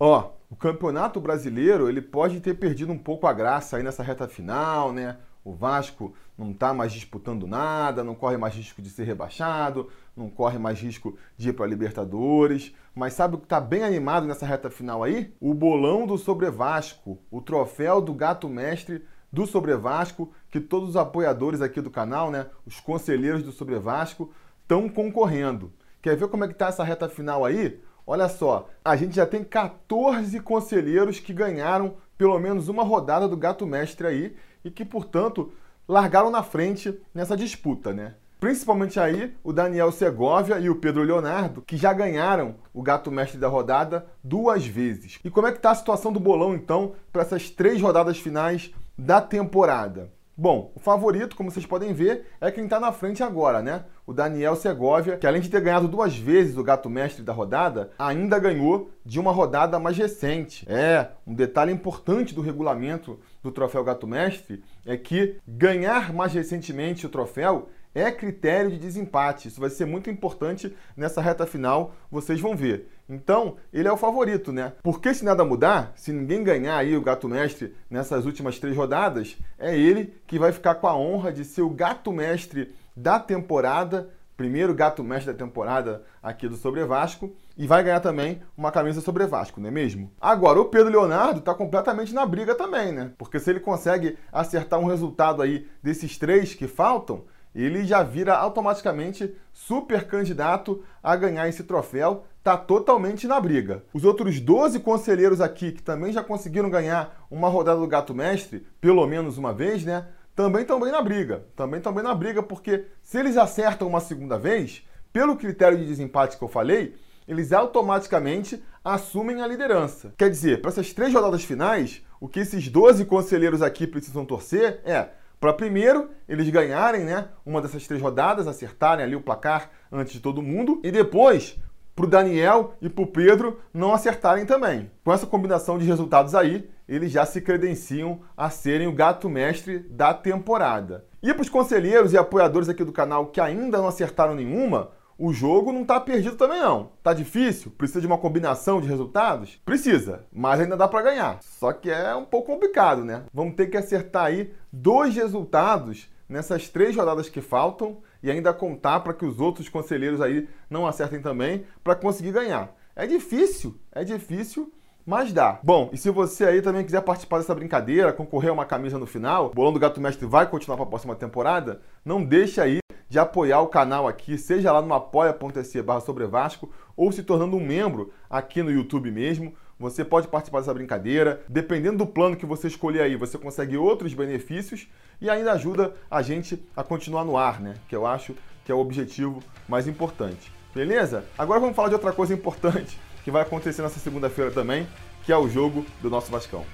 Ó, o Campeonato Brasileiro, ele pode ter perdido um pouco a graça aí nessa reta final, né? O Vasco não está mais disputando nada, não corre mais risco de ser rebaixado, não corre mais risco de ir para a Libertadores. Mas sabe o que está bem animado nessa reta final aí? O bolão do Sobre Vasco, o troféu do gato mestre do Sobre Vasco, que todos os apoiadores aqui do canal, né, os conselheiros do Sobre Vasco, estão concorrendo. Quer ver como é que está essa reta final aí? Olha só, a gente já tem 14 conselheiros que ganharam pelo menos uma rodada do gato mestre aí e que, portanto, largaram na frente nessa disputa, né? Principalmente aí o Daniel Segovia e o Pedro Leonardo, que já ganharam o gato mestre da rodada duas vezes. E como é que está a situação do bolão, então, para essas três rodadas finais da temporada? Bom, o favorito, como vocês podem ver, é quem está na frente agora, né? O Daniel Segovia, que além de ter ganhado duas vezes o gato mestre da rodada, ainda ganhou de uma rodada mais recente. É, um detalhe importante do regulamento do troféu gato mestre é que ganhar mais recentemente o troféu é critério de desempate. Isso vai ser muito importante nessa reta final, vocês vão ver. Então, ele é o favorito, né? Porque se nada mudar, se ninguém ganhar aí o gato mestre nessas últimas três rodadas, é ele que vai ficar com a honra de ser o gato mestre da temporada, primeiro gato mestre da temporada aqui do Sobre Vasco, e vai ganhar também uma camisa sobre Vasco, não é mesmo? Agora, o Pedro Leonardo está completamente na briga também, né? Porque se ele consegue acertar um resultado aí desses três que faltam, ele já vira automaticamente super candidato a ganhar esse troféu, está totalmente na briga. Os outros 12 conselheiros aqui, que também já conseguiram ganhar uma rodada do Gato Mestre, pelo menos uma vez, né? Também estão bem na briga. Também estão bem na briga, porque se eles acertam uma segunda vez, pelo critério de desempate que eu falei, eles automaticamente assumem a liderança. Quer dizer, para essas três rodadas finais, o que esses 12 conselheiros aqui precisam torcer é para primeiro eles ganharem né, uma dessas três rodadas, acertarem ali o placar antes de todo mundo, e depois para o Daniel e para o Pedro não acertarem também. Com essa combinação de resultados aí, eles já se credenciam a serem o gato mestre da temporada. E para os conselheiros e apoiadores aqui do canal que ainda não acertaram nenhuma, o jogo não está perdido também não. Tá difícil? Precisa de uma combinação de resultados? Precisa, mas ainda dá para ganhar. Só que é um pouco complicado, né? Vamos ter que acertar aí dois resultados nessas três rodadas que faltam e ainda contar para que os outros conselheiros aí não acertem também para conseguir ganhar. É difícil, é difícil, mas dá. Bom, e se você aí também quiser participar dessa brincadeira, concorrer a uma camisa no final, o Bolão do Gato Mestre vai continuar para a próxima temporada, não deixe aí de apoiar o canal aqui, seja lá no apoia.se barra sobre Vasco ou se tornando um membro aqui no YouTube mesmo. Você pode participar dessa brincadeira. Dependendo do plano que você escolher aí, você consegue outros benefícios e ainda ajuda a gente a continuar no ar, né? Que eu acho que é o objetivo mais importante. Beleza? Agora vamos falar de outra coisa importante que vai acontecer nessa segunda-feira também, que é o jogo do nosso Vascão.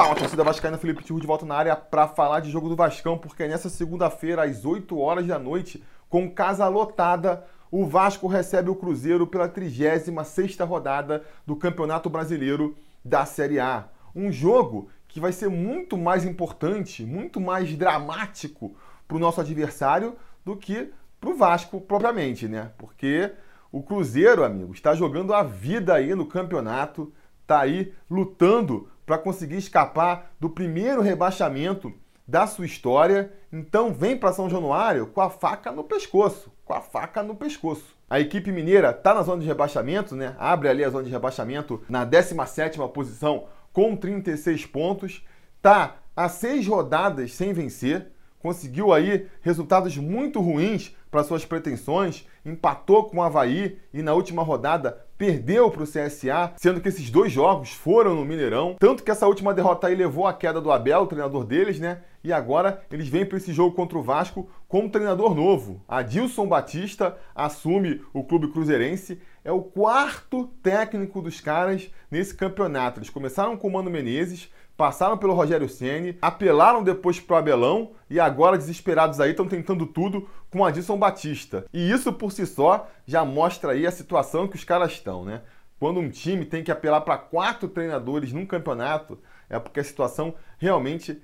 Fala, torcida vascaína, Felipe Tiru de volta na área para falar de jogo do Vascão, porque nessa segunda-feira, às 8 horas da noite, com casa lotada, o Vasco recebe o Cruzeiro pela 36ª rodada do Campeonato Brasileiro da Série A. Um jogo que vai ser muito mais importante, muito mais dramático para o nosso adversário do que para o Vasco propriamente, né? Porque o Cruzeiro, amigo, está jogando a vida aí no campeonato, está aí lutando para conseguir escapar do primeiro rebaixamento da sua história. Então vem para São Januário com a faca no pescoço, com a faca no pescoço. A equipe mineira está na zona de rebaixamento, né? Abre ali a zona de rebaixamento na 17ª posição com 36 pontos. Tá a seis rodadas sem vencer, conseguiu aí resultados muito ruins para suas pretensões, empatou com o Havaí e na última rodada perdeu para o CSA, sendo que esses dois jogos foram no Mineirão. Tanto que essa última derrota aí levou à queda do Abel, o treinador deles, né? E agora eles vêm para esse jogo contra o Vasco com um treinador novo. Adilson Batista assume o clube cruzeirense. É o quarto técnico dos caras nesse campeonato. Eles começaram com o Mano Menezes, passaram pelo Rogério Ceni, apelaram depois para o Abelão e agora desesperados aí estão tentando tudo com Adilson Batista. E isso por si só já mostra aí a situação que os caras estão, né? Quando um time tem que apelar para quatro treinadores num campeonato, é porque a situação realmente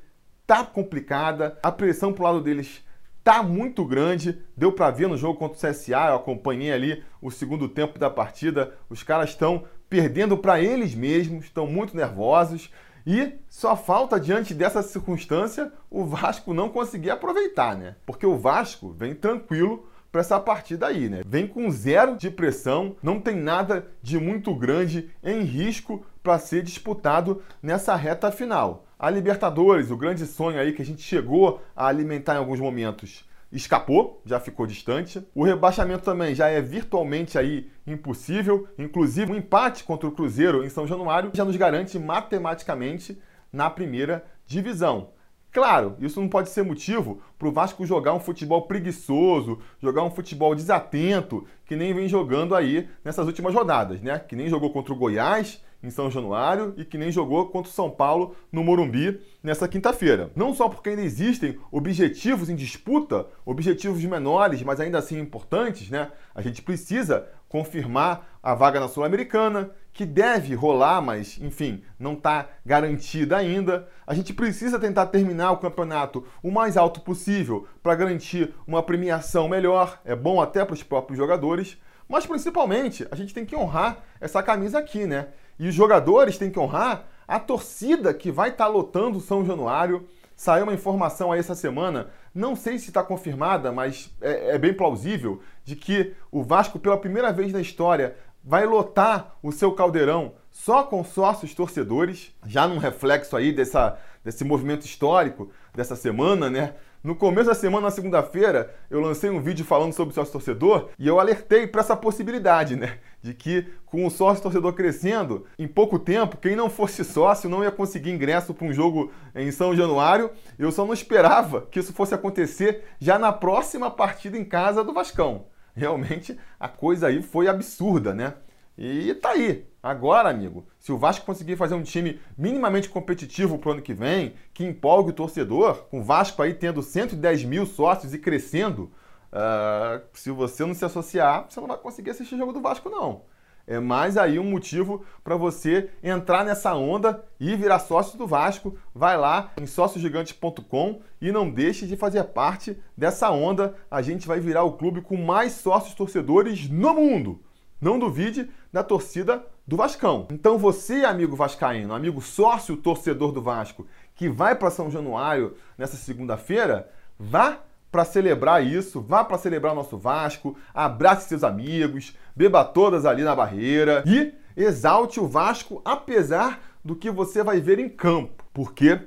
tá complicada, a pressão pro lado deles tá muito grande. Deu para ver no jogo contra o CSA, eu acompanhei ali o segundo tempo da partida. Os caras estão perdendo para eles mesmos, estão muito nervosos. E só falta, diante dessa circunstância, o Vasco não conseguir aproveitar, né? Porque o Vasco vem tranquilo para essa partida aí, né? Vem com zero de pressão, não tem nada de muito grande em risco para ser disputado nessa reta final. A Libertadores, o grande sonho aí que a gente chegou a alimentar em alguns momentos, escapou, já ficou distante. O rebaixamento também já é virtualmente aí impossível. Inclusive, um empate contra o Cruzeiro em São Januário já nos garante matematicamente na primeira divisão. Claro, isso não pode ser motivo para o Vasco jogar um futebol preguiçoso, jogar um futebol desatento, que nem vem jogando aí nessas últimas rodadas, né? Que nem jogou contra o Goiás em São Januário e que nem jogou contra o São Paulo no Morumbi nessa quinta-feira. Não só porque ainda existem objetivos em disputa, objetivos menores, mas ainda assim importantes, né? A gente precisa confirmar a vaga na Sul-Americana, que deve rolar, mas enfim, não está garantida ainda. A gente precisa tentar terminar o campeonato o mais alto possível para garantir uma premiação melhor, é bom até para os próprios jogadores. Mas principalmente, a gente tem que honrar essa camisa aqui, né? E os jogadores têm que honrar a torcida que vai estar tá lotando São Januário. Saiu uma informação aí essa semana, não sei se está confirmada, mas é, é bem plausível, de que o Vasco, pela primeira vez na história, vai lotar o seu caldeirão só com sócios torcedores, já num reflexo aí dessa, desse movimento histórico dessa semana, né? No começo da semana, na segunda-feira, eu lancei um vídeo falando sobre sócio torcedor e eu alertei para essa possibilidade, né? De que com o sócio torcedor crescendo, em pouco tempo, quem não fosse sócio não ia conseguir ingresso para um jogo em São Januário. Eu só não esperava que isso fosse acontecer já na próxima partida em casa do Vascão. Realmente a coisa aí foi absurda, né? E tá aí. Agora, amigo, se o Vasco conseguir fazer um time minimamente competitivo pro ano que vem, que empolgue o torcedor, com o Vasco aí tendo 110 mil sócios e crescendo, uh, se você não se associar, você não vai conseguir assistir o jogo do Vasco, não. É mais aí um motivo para você entrar nessa onda e virar sócio do Vasco. Vai lá em sóciogigante.com e não deixe de fazer parte dessa onda. A gente vai virar o clube com mais sócios torcedores no mundo. Não duvide da torcida do Vascão. Então você, amigo vascaíno, amigo sócio torcedor do Vasco, que vai para São Januário nessa segunda-feira, vá para celebrar isso, vá para celebrar o nosso Vasco, abrace seus amigos, beba todas ali na barreira e exalte o Vasco apesar do que você vai ver em campo. Porque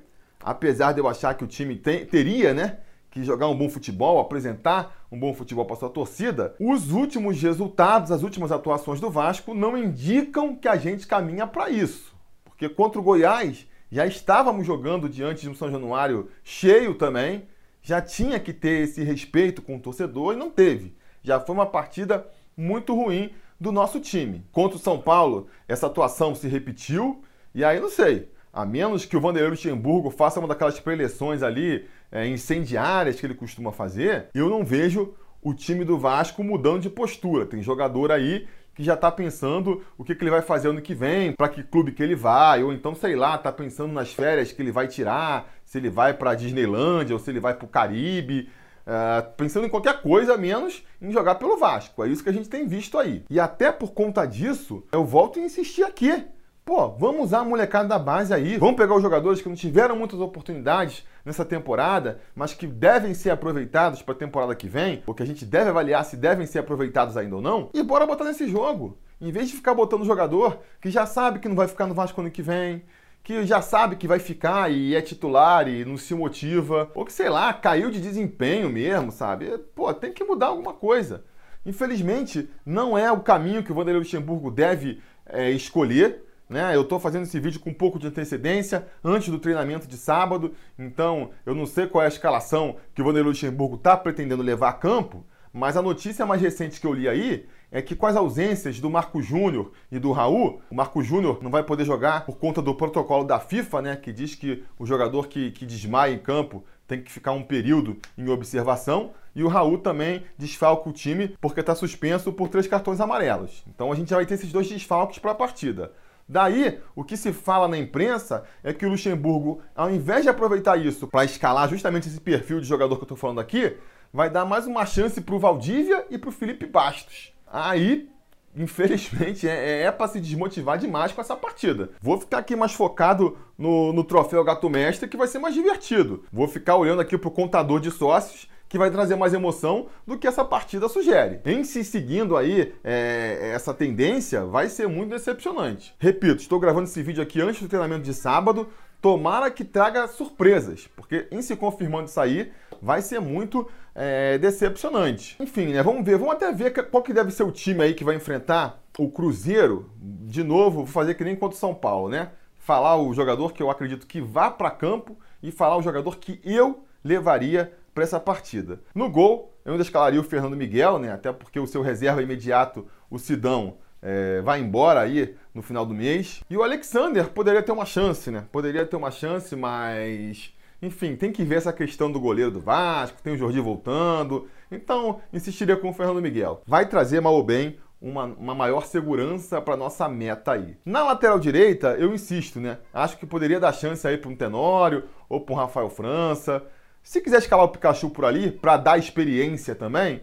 apesar de eu achar que o time tem, teria, né, que jogar um bom futebol, apresentar um bom futebol para sua torcida, os últimos resultados, as últimas atuações do Vasco não indicam que a gente caminha para isso. Porque contra o Goiás já estávamos jogando diante de um São Januário cheio também, já tinha que ter esse respeito com o torcedor e não teve. Já foi uma partida muito ruim do nosso time. Contra o São Paulo, essa atuação se repetiu e aí não sei. A menos que o Vanderlei Luxemburgo faça uma daquelas preleções ali é, incendiárias que ele costuma fazer, eu não vejo o time do Vasco mudando de postura. Tem jogador aí que já está pensando o que, que, ele vai fazer ano que vem, para que clube que ele vai, ou então, sei lá, está pensando nas férias que ele vai tirar, se ele vai para Disneylândia ou se ele vai para o Caribe. Uh, pensando em qualquer coisa menos em jogar pelo Vasco. É isso que a gente tem visto aí. E até por conta disso, eu volto a insistir aqui. Pô, vamos usar a molecada da base aí. Vamos pegar os jogadores que não tiveram muitas oportunidades nessa temporada, mas que devem ser aproveitados para a temporada que vem, ou que a gente deve avaliar se devem ser aproveitados ainda ou não, e bora botar nesse jogo. Em vez de ficar botando jogador que já sabe que não vai ficar no Vasco ano que vem, que já sabe que vai ficar e é titular e não se motiva, ou que sei lá, caiu de desempenho mesmo, sabe? Pô, tem que mudar alguma coisa. Infelizmente, não é o caminho que o Vanderlei Luxemburgo deve é, escolher né? Eu estou fazendo esse vídeo com um pouco de antecedência, antes do treinamento de sábado, então eu não sei qual é a escalação que o Vanderlei Luxemburgo está pretendendo levar a campo, mas a notícia mais recente que eu li aí é que com as ausências do Marco Júnior e do Raul, o Marco Júnior não vai poder jogar por conta do protocolo da FIFA, né, que diz que o jogador que, que desmaia em campo tem que ficar um período em observação, e o Raul também desfalca o time porque está suspenso por três cartões amarelos. Então a gente vai ter esses dois desfalques para a partida. Daí, o que se fala na imprensa é que o Luxemburgo, ao invés de aproveitar isso para escalar justamente esse perfil de jogador que eu estou falando aqui, vai dar mais uma chance para o Valdívia e para o Felipe Bastos. Aí infelizmente, é, é para se desmotivar demais com essa partida. Vou ficar aqui mais focado no, no troféu Gato Mestre, que vai ser mais divertido. Vou ficar olhando aqui pro contador de sócios, que vai trazer mais emoção do que essa partida sugere. Em se seguindo aí é, essa tendência, vai ser muito decepcionante. Repito, estou gravando esse vídeo aqui antes do treinamento de sábado. Tomara que traga surpresas, porque em se confirmando isso aí, vai ser muito é, decepcionante. Enfim, né? Vamos ver, vamos até ver qual que deve ser o time aí que vai enfrentar o Cruzeiro. De novo, vou fazer que nem contra o São Paulo, né? Falar o jogador que eu acredito que vá para campo e falar o jogador que eu levaria para essa partida. No gol, eu ainda escalaria o Fernando Miguel, né? Até porque o seu reserva imediato, o Sidão, é, vai embora aí no final do mês. E o Alexander poderia ter uma chance, né? Poderia ter uma chance, mas. Enfim, tem que ver essa questão do goleiro do Vasco, tem o Jordi voltando. Então, insistiria com o Fernando Miguel. Vai trazer mal ou bem uma, uma, maior segurança para nossa meta aí. Na lateral direita, eu insisto, né? Acho que poderia dar chance aí para um Tenório ou para um Rafael França. Se quiser escalar o Pikachu por ali, para dar experiência também,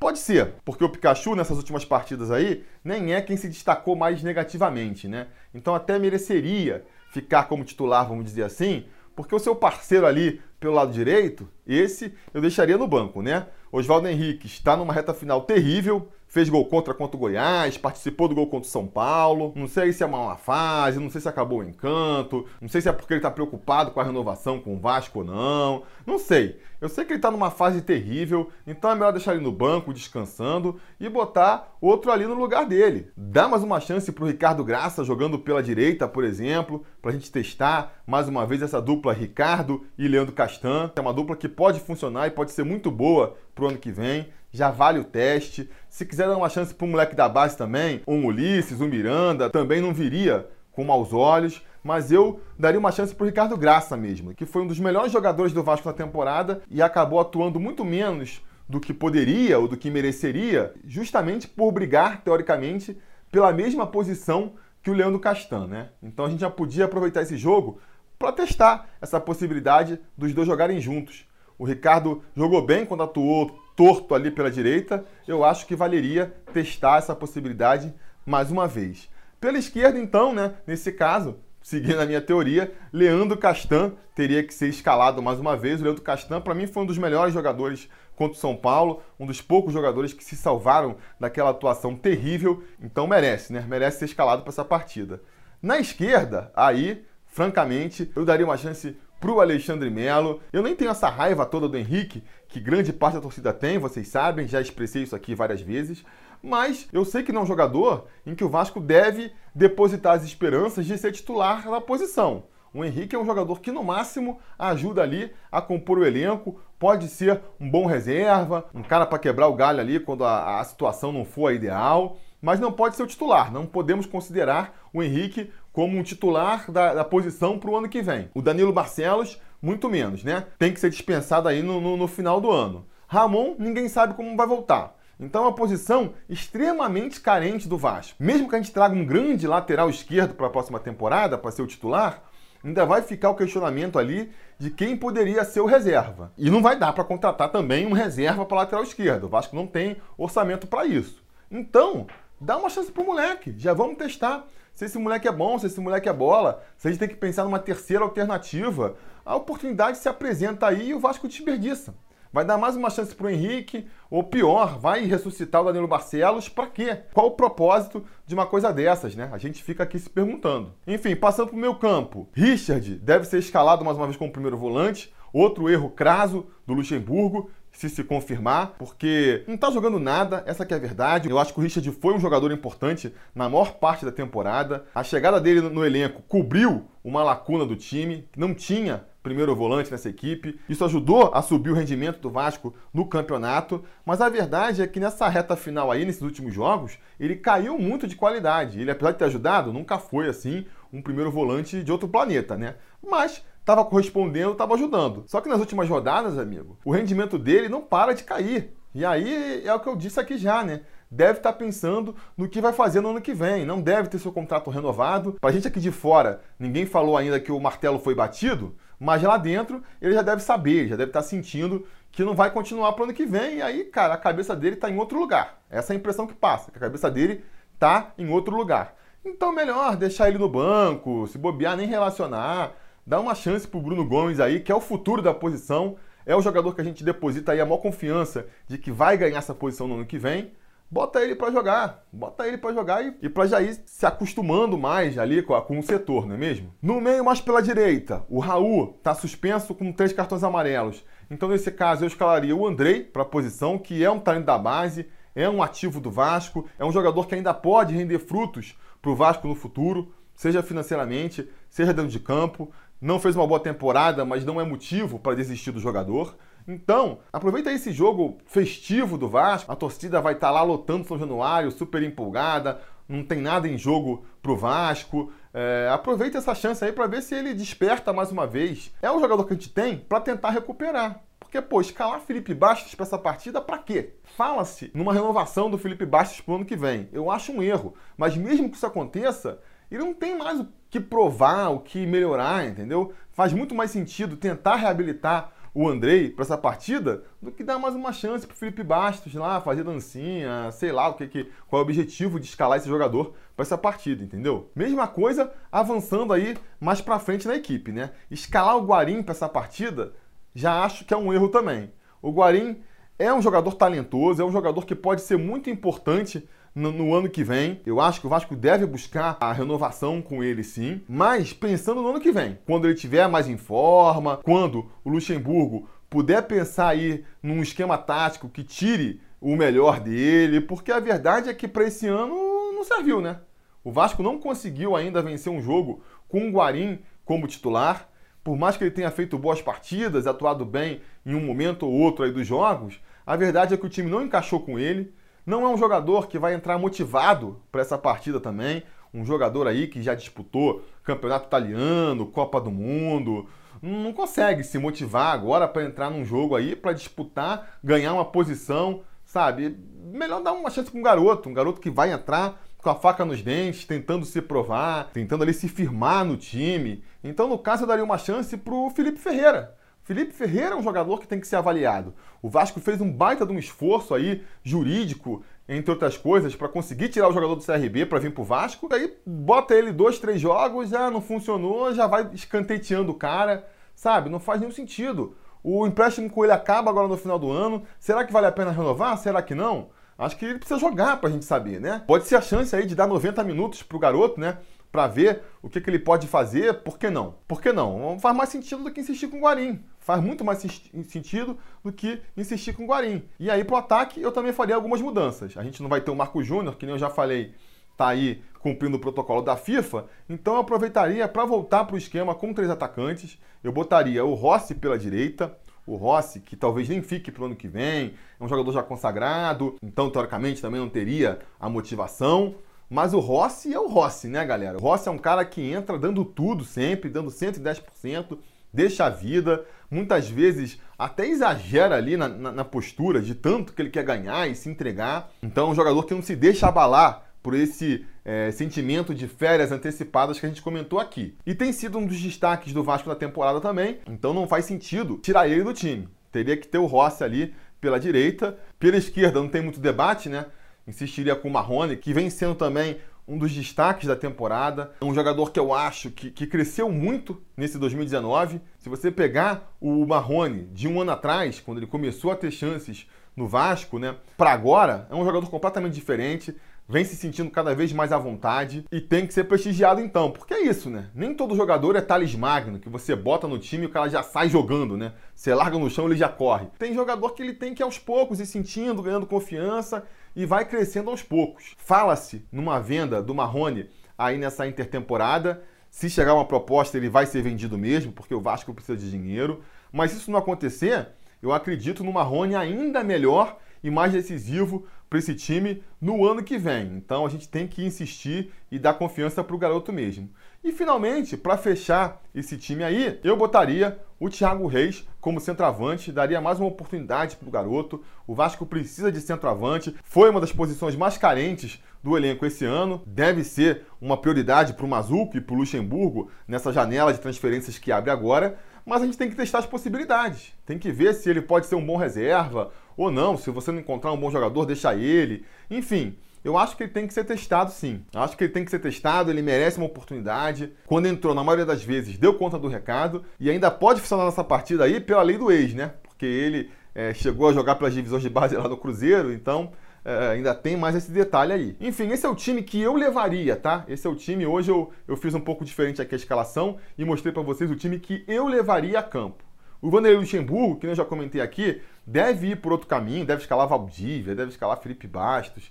Pode ser, porque o Pikachu nessas últimas partidas aí nem é quem se destacou mais negativamente, né? Então até mereceria ficar como titular, vamos dizer assim, porque o seu parceiro ali pelo lado direito, esse eu deixaria no banco, né? Oswaldo Henrique está numa reta final terrível, fez gol contra contra o Goiás, participou do gol contra o São Paulo. Não sei se é uma má fase, não sei se acabou o encanto, não sei se é porque ele está preocupado com a renovação com o Vasco ou não. Não sei. Eu sei que ele está numa fase terrível, então é melhor deixar ele no banco, descansando, e botar outro ali no lugar dele. Dá mais uma chance para o Ricardo Graça jogando pela direita, por exemplo, para a gente testar mais uma vez essa dupla Ricardo e Leandro Castan. É uma dupla que pode funcionar e pode ser muito boa para o ano que vem já vale o teste. Se quiser dar uma chance para o moleque da base também, um Ulisses, um Miranda, também não viria com maus olhos. Mas eu daria uma chance para Ricardo Graça mesmo, que foi um dos melhores jogadores do Vasco na temporada e acabou atuando muito menos do que poderia ou do que mereceria, justamente por brigar, teoricamente, pela mesma posição que o Leandro Castan, né? Então a gente já podia aproveitar esse jogo para testar essa possibilidade dos dois jogarem juntos. O Ricardo jogou bem quando atuou torto ali pela direita, eu acho que valeria testar essa possibilidade mais uma vez. Pela esquerda, então, né, nesse caso, seguindo a minha teoria, Leandro Castan teria que ser escalado mais uma vez. O Leandro Castan, para mim, foi um dos melhores jogadores contra o São Paulo, um dos poucos jogadores que se salvaram daquela atuação terrível, então merece, né? Merece ser escalado para essa partida. Na esquerda, aí, francamente, eu daria uma chance para o Alexandre Melo. Eu nem tenho essa raiva toda do Henrique, que grande parte da torcida tem, vocês sabem, já expressei isso aqui várias vezes. Mas eu sei que não é um jogador em que o Vasco deve depositar as esperanças de ser titular na posição. O Henrique é um jogador que, no máximo, ajuda ali a compor o elenco, pode ser um bom reserva, um cara para quebrar o galho ali quando a, a situação não for a ideal mas não pode ser o titular. Não podemos considerar o Henrique como um titular da, da posição para o ano que vem. O Danilo Barcelos, muito menos, né? Tem que ser dispensado aí no, no, no final do ano. Ramon, ninguém sabe como vai voltar. Então é uma posição extremamente carente do Vasco. Mesmo que a gente traga um grande lateral esquerdo para a próxima temporada, para ser o titular, ainda vai ficar o questionamento ali de quem poderia ser o reserva. E não vai dar para contratar também um reserva para lateral esquerdo. O Vasco não tem orçamento para isso. Então, Dá uma chance pro moleque. Já vamos testar se esse moleque é bom, se esse moleque é bola. Se a gente tem que pensar numa terceira alternativa, a oportunidade se apresenta aí e o Vasco desperdiça. Vai dar mais uma chance pro Henrique, ou pior, vai ressuscitar o Danilo Barcelos, para quê? Qual o propósito de uma coisa dessas, né? A gente fica aqui se perguntando. Enfim, passando pro meu campo. Richard deve ser escalado mais uma vez como primeiro volante. Outro erro craso do Luxemburgo, se se confirmar, porque não tá jogando nada, essa que é a verdade. Eu acho que o Richard foi um jogador importante na maior parte da temporada. A chegada dele no elenco cobriu uma lacuna do time, que não tinha primeiro volante nessa equipe. Isso ajudou a subir o rendimento do Vasco no campeonato, mas a verdade é que nessa reta final aí, nesses últimos jogos, ele caiu muito de qualidade. Ele, apesar de ter ajudado, nunca foi assim um primeiro volante de outro planeta, né? Mas estava correspondendo, estava ajudando. Só que nas últimas rodadas, amigo, o rendimento dele não para de cair. E aí é o que eu disse aqui já, né? Deve estar tá pensando no que vai fazer no ano que vem. Não deve ter seu contrato renovado. Para gente aqui de fora, ninguém falou ainda que o martelo foi batido, mas lá dentro ele já deve saber, já deve estar tá sentindo que não vai continuar para o ano que vem. E aí, cara, a cabeça dele está em outro lugar. Essa é a impressão que passa, que a cabeça dele está em outro lugar. Então, melhor deixar ele no banco, se bobear, nem relacionar. Dar uma chance pro Bruno Gomes aí, que é o futuro da posição. É o jogador que a gente deposita aí a maior confiança de que vai ganhar essa posição no ano que vem bota ele para jogar, bota ele para jogar e, e para já ir se acostumando mais ali com, com o setor, não é mesmo? No meio, mais pela direita, o Raul está suspenso com três cartões amarelos. Então, nesse caso, eu escalaria o Andrei para a posição, que é um talento da base, é um ativo do Vasco, é um jogador que ainda pode render frutos para o Vasco no futuro, seja financeiramente, seja dentro de campo. Não fez uma boa temporada, mas não é motivo para desistir do jogador. Então, aproveita esse jogo festivo do Vasco. A torcida vai estar tá lá lotando São Januário, super empolgada. Não tem nada em jogo pro Vasco. É, aproveita essa chance aí para ver se ele desperta mais uma vez. É um jogador que a gente tem para tentar recuperar. Porque, pô, escalar Felipe Bastos para essa partida, para quê? Fala-se numa renovação do Felipe Bastos pro ano que vem. Eu acho um erro. Mas mesmo que isso aconteça, ele não tem mais o que provar, o que melhorar, entendeu? Faz muito mais sentido tentar reabilitar o Andrei para essa partida do que dar mais uma chance para Felipe Bastos lá fazer dancinha, sei lá o que, que qual é o objetivo de escalar esse jogador para essa partida, entendeu? Mesma coisa avançando aí mais para frente na equipe, né? Escalar o Guarim para essa partida já acho que é um erro também. O Guarim é um jogador talentoso, é um jogador que pode ser muito importante no, no, ano que vem. Eu acho que o Vasco deve buscar a renovação com ele sim, mas pensando no ano que vem, quando ele estiver mais em forma, quando o Luxemburgo puder pensar aí num esquema tático que tire o melhor dele, porque a verdade é que para esse ano não serviu, né? O Vasco não conseguiu ainda vencer um jogo com o Guarim como titular. Por mais que ele tenha feito boas partidas, atuado bem em um momento ou outro aí dos jogos, a verdade é que o time não encaixou com ele. Não é um jogador que vai entrar motivado para essa partida também. Um jogador aí que já disputou campeonato italiano, Copa do Mundo. Não consegue se motivar agora para entrar num jogo aí, para disputar, ganhar uma posição, sabe? Melhor dar uma chance para um garoto, um garoto que vai entrar com a faca nos dentes, tentando se provar, tentando ali se firmar no time. Então, no caso, eu daria uma chance para o Felipe Ferreira. Felipe Ferreira é um jogador que tem que ser avaliado. O Vasco fez um baita de um esforço aí jurídico, entre outras coisas, para conseguir tirar o jogador do CRB para vir pro Vasco. Aí bota ele dois, três jogos, já não funcionou, já vai escanteteando o cara, sabe? Não faz nenhum sentido. O empréstimo com ele acaba agora no final do ano. Será que vale a pena renovar? Será que não? Acho que ele precisa jogar para a gente saber, né? Pode ser a chance aí de dar 90 minutos pro garoto, né? para ver o que, que, ele pode fazer, por que não? Por que não? Faz mais sentido do que insistir com o Guarim. Faz muito mais sentido do que insistir com o Guarim. E aí, pro ataque, eu também faria algumas mudanças. A gente não vai ter o Marco Júnior, que nem eu já falei, tá aí cumprindo o protocolo da FIFA. Então, eu aproveitaria para voltar para o esquema com três atacantes. Eu botaria o Rossi pela direita, o Rossi, que talvez nem fique para o ano que vem, é um jogador já consagrado, então teoricamente também não teria a motivação. Mas o Rossi é o Rossi, né, galera? O Rossi é um cara que entra dando tudo sempre, dando 110%, deixa a vida, muitas vezes até exagera ali na, na, na, postura de tanto que ele quer ganhar e se entregar. Então é um jogador que não se deixa abalar por esse é, sentimento de férias antecipadas que a gente comentou aqui. E tem sido um dos destaques do Vasco na temporada também, então não faz sentido tirar ele do time. Teria que ter o Rossi ali pela direita. Pela esquerda não tem muito debate, né? insistiria com o Marrone, que vem sendo também um dos destaques da temporada. É um jogador que eu acho que, que cresceu muito nesse 2019. Se você pegar o Marrone de um ano atrás, quando ele começou a ter chances no Vasco, né, para agora, é um jogador completamente diferente vem se sentindo cada vez mais à vontade e tem que ser prestigiado então, porque é isso, né? Nem todo jogador é Thales Magno, que você bota no time e o cara já sai jogando, né? Você larga no chão, ele já corre. Tem jogador que ele tem que aos poucos ir sentindo, ganhando confiança e vai crescendo aos poucos. Fala-se numa venda do Marrone aí nessa intertemporada. Se chegar uma proposta, ele vai ser vendido mesmo, porque o Vasco precisa de dinheiro. Mas se isso não acontecer, eu acredito no Marrone ainda melhor e mais decisivo para esse time no ano que vem. Então a gente tem que insistir e dar confiança para o garoto mesmo. E finalmente, para fechar esse time aí, eu botaria o Thiago Reis como centroavante, daria mais uma oportunidade para o garoto. O Vasco precisa de centroavante, foi uma das posições mais carentes do elenco esse ano, deve ser uma prioridade para o Mazuco e para o Luxemburgo nessa janela de transferências que abre agora. mas a gente tem que testar as possibilidades. Tem que ver se ele pode ser um bom reserva ou não. Se você não encontrar um bom jogador, deixa ele. Enfim, eu acho que ele tem que ser testado sim. Eu acho que ele tem que ser testado, ele merece uma oportunidade. Quando entrou, na maioria das vezes, deu conta do recado e ainda pode funcionar nessa partida aí pela lei do ex, né? Porque ele é, chegou a jogar pelas divisões de base lá do Cruzeiro, então é, ainda tem mais esse detalhe aí. Enfim, esse é o time que eu levaria, tá? Esse é o time. Hoje eu, eu fiz um pouco diferente aqui a escalação e mostrei para vocês o time que eu levaria a campo. O Vanderlei Luxemburgo, que eu já comentei aqui, deve ir por outro caminho, deve escalar Valdívia, deve escalar Felipe Bastos.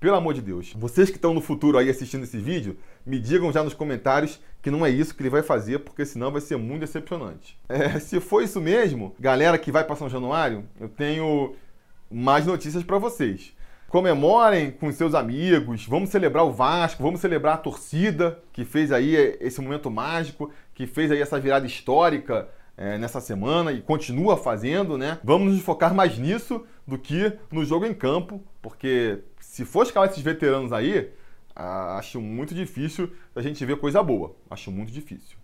Pelo amor de Deus. Vocês que estão no futuro aí assistindo esse vídeo, me digam já nos comentários que não é isso que ele vai fazer, porque senão vai ser muito decepcionante. É, se for isso mesmo, galera que vai para São Januário, eu tenho mais notícias para vocês comemorem com seus amigos, vamos celebrar o Vasco, vamos celebrar a torcida que fez aí esse momento mágico, que fez aí essa virada histórica é, nessa semana e continua fazendo, né? Vamos nos focar mais nisso do que no jogo em campo, porque se for escalar esses veteranos aí, acho muito difícil a gente ver coisa boa. Acho muito difícil.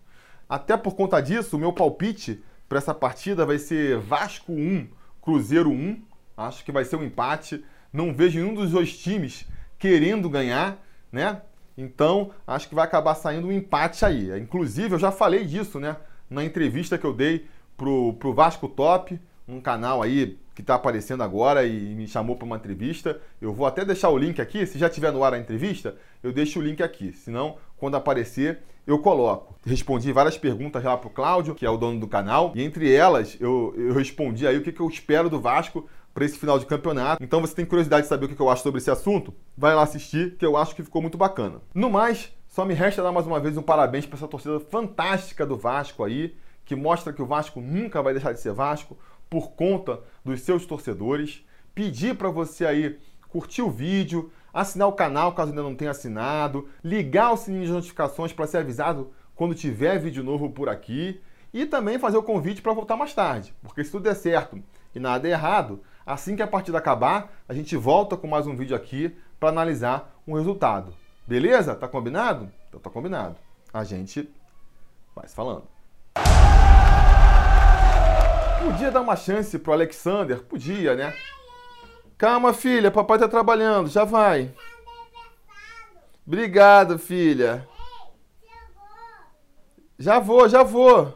Até por conta disso, o meu palpite para essa partida vai ser Vasco 1, Cruzeiro 1. Acho que vai ser um empate. Não vejo nenhum dos dois times querendo ganhar, né? Então, acho que vai acabar saindo um empate aí. Inclusive, eu já falei disso, né? Na entrevista que eu dei pro, pro Vasco Top, um canal aí que está aparecendo agora e me chamou para uma entrevista. Eu vou até deixar o link aqui, se já tiver no ar a entrevista, eu deixo o link aqui. Senão, quando aparecer, eu coloco. Respondi várias perguntas lá pro Cláudio, que é o dono do canal, e entre elas eu, eu respondi aí o que, que eu espero do Vasco para esse final de campeonato. Então você tem curiosidade de saber o que eu acho sobre esse assunto? Vai lá assistir, que eu acho que ficou muito bacana. No mais, só me resta dar mais uma vez um parabéns para essa torcida fantástica do Vasco aí, que mostra que o Vasco nunca vai deixar de ser Vasco por conta dos seus torcedores. Pedir para você aí curtir o vídeo, assinar o canal caso ainda não tenha assinado, ligar o sininho de notificações para ser avisado quando tiver vídeo novo por aqui e também fazer o convite para voltar mais tarde, porque se tudo der certo e nada é errado, Assim que a partida acabar, a gente volta com mais um vídeo aqui para analisar um resultado. Beleza? Tá combinado? Então tá combinado. A gente vai falando. Podia dar uma chance pro Alexander? Podia, né? Calma, filha, papai tá trabalhando, já vai. Obrigado, filha. Já vou, já vou.